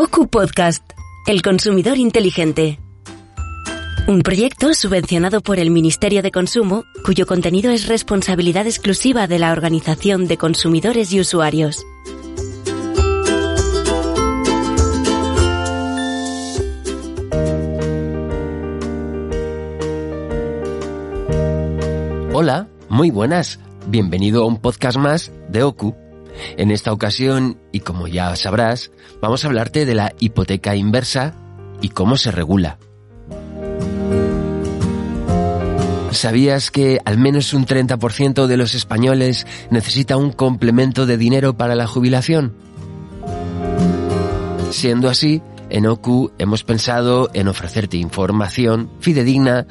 OCU Podcast, El Consumidor Inteligente. Un proyecto subvencionado por el Ministerio de Consumo, cuyo contenido es responsabilidad exclusiva de la Organización de Consumidores y Usuarios. Hola, muy buenas. Bienvenido a un podcast más de OCU. En esta ocasión, y como ya sabrás, vamos a hablarte de la hipoteca inversa y cómo se regula. ¿Sabías que al menos un 30% de los españoles necesita un complemento de dinero para la jubilación? Siendo así, en OCU hemos pensado en ofrecerte información fidedigna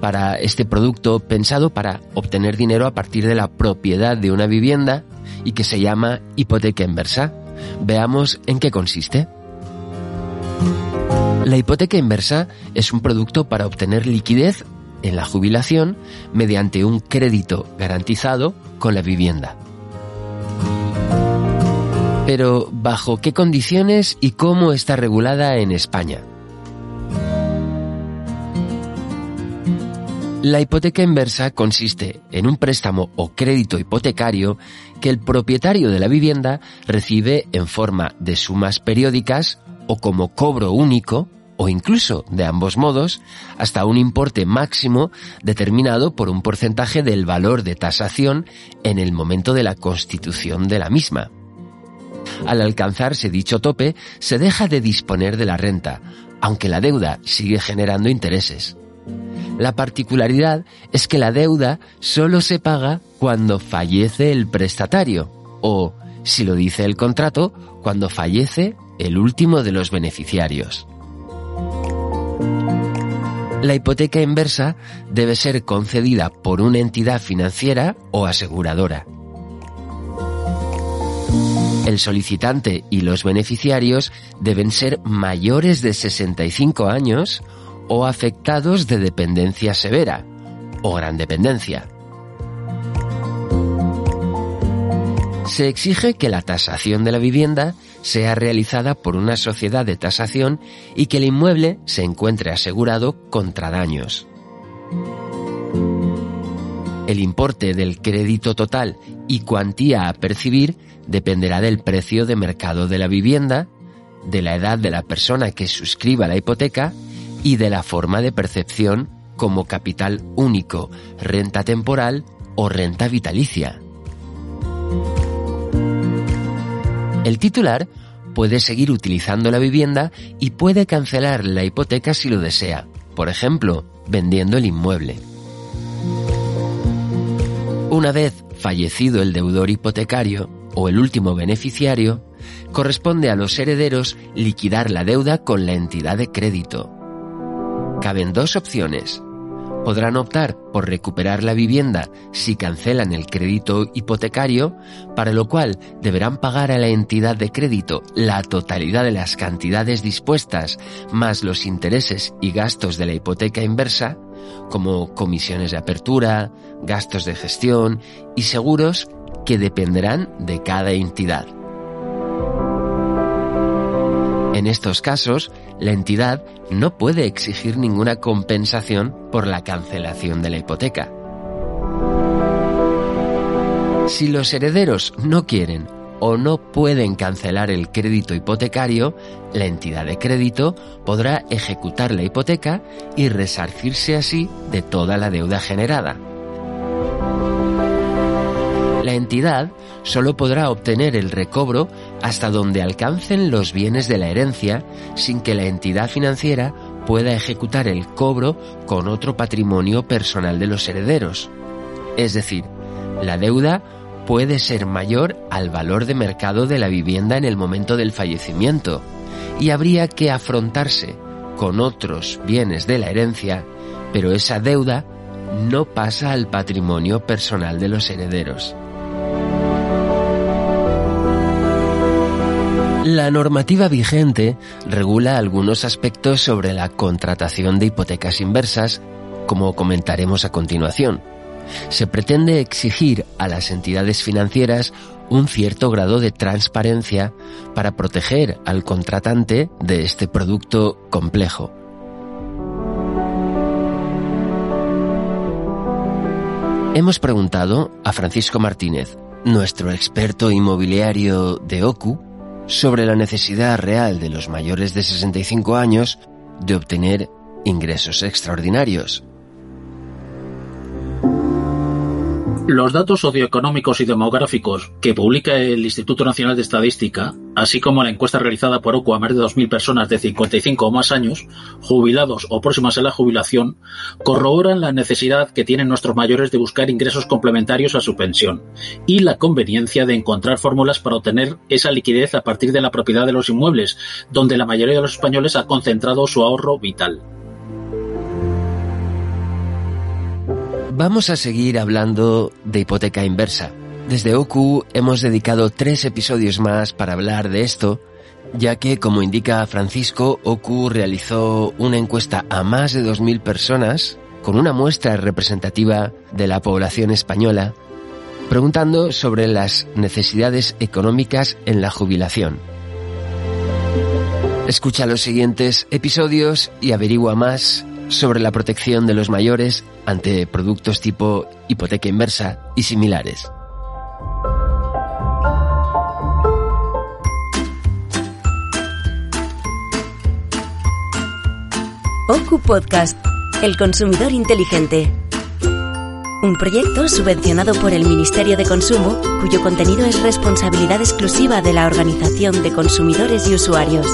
para este producto pensado para obtener dinero a partir de la propiedad de una vivienda y que se llama hipoteca inversa. Veamos en qué consiste. La hipoteca inversa es un producto para obtener liquidez en la jubilación mediante un crédito garantizado con la vivienda. Pero, ¿bajo qué condiciones y cómo está regulada en España? La hipoteca inversa consiste en un préstamo o crédito hipotecario que el propietario de la vivienda recibe en forma de sumas periódicas o como cobro único o incluso de ambos modos hasta un importe máximo determinado por un porcentaje del valor de tasación en el momento de la constitución de la misma. Al alcanzarse dicho tope, se deja de disponer de la renta, aunque la deuda sigue generando intereses. La particularidad es que la deuda solo se paga cuando fallece el prestatario o, si lo dice el contrato, cuando fallece el último de los beneficiarios. La hipoteca inversa debe ser concedida por una entidad financiera o aseguradora. El solicitante y los beneficiarios deben ser mayores de 65 años o afectados de dependencia severa o gran dependencia. Se exige que la tasación de la vivienda sea realizada por una sociedad de tasación y que el inmueble se encuentre asegurado contra daños. El importe del crédito total y cuantía a percibir dependerá del precio de mercado de la vivienda, de la edad de la persona que suscriba la hipoteca y de la forma de percepción como capital único, renta temporal o renta vitalicia. El titular puede seguir utilizando la vivienda y puede cancelar la hipoteca si lo desea, por ejemplo, vendiendo el inmueble. Una vez fallecido el deudor hipotecario o el último beneficiario, corresponde a los herederos liquidar la deuda con la entidad de crédito. Caben dos opciones. Podrán optar por recuperar la vivienda si cancelan el crédito hipotecario, para lo cual deberán pagar a la entidad de crédito la totalidad de las cantidades dispuestas más los intereses y gastos de la hipoteca inversa, como comisiones de apertura, gastos de gestión y seguros que dependerán de cada entidad. En estos casos, la entidad no puede exigir ninguna compensación por la cancelación de la hipoteca. Si los herederos no quieren o no pueden cancelar el crédito hipotecario, la entidad de crédito podrá ejecutar la hipoteca y resarcirse así de toda la deuda generada. La entidad solo podrá obtener el recobro hasta donde alcancen los bienes de la herencia sin que la entidad financiera pueda ejecutar el cobro con otro patrimonio personal de los herederos. Es decir, la deuda puede ser mayor al valor de mercado de la vivienda en el momento del fallecimiento y habría que afrontarse con otros bienes de la herencia, pero esa deuda no pasa al patrimonio personal de los herederos. La normativa vigente regula algunos aspectos sobre la contratación de hipotecas inversas, como comentaremos a continuación se pretende exigir a las entidades financieras un cierto grado de transparencia para proteger al contratante de este producto complejo. Hemos preguntado a Francisco Martínez, nuestro experto inmobiliario de OCU, sobre la necesidad real de los mayores de 65 años de obtener ingresos extraordinarios. Los datos socioeconómicos y demográficos que publica el Instituto Nacional de Estadística, así como la encuesta realizada por OCU a más de 2.000 personas de 55 o más años, jubilados o próximas a la jubilación, corroboran la necesidad que tienen nuestros mayores de buscar ingresos complementarios a su pensión y la conveniencia de encontrar fórmulas para obtener esa liquidez a partir de la propiedad de los inmuebles, donde la mayoría de los españoles ha concentrado su ahorro vital. Vamos a seguir hablando de hipoteca inversa. Desde OCU hemos dedicado tres episodios más para hablar de esto, ya que, como indica Francisco, OCU realizó una encuesta a más de 2.000 personas con una muestra representativa de la población española, preguntando sobre las necesidades económicas en la jubilación. Escucha los siguientes episodios y averigua más sobre la protección de los mayores ante productos tipo hipoteca inversa y similares. OCU Podcast, El Consumidor Inteligente. Un proyecto subvencionado por el Ministerio de Consumo, cuyo contenido es responsabilidad exclusiva de la Organización de Consumidores y Usuarios.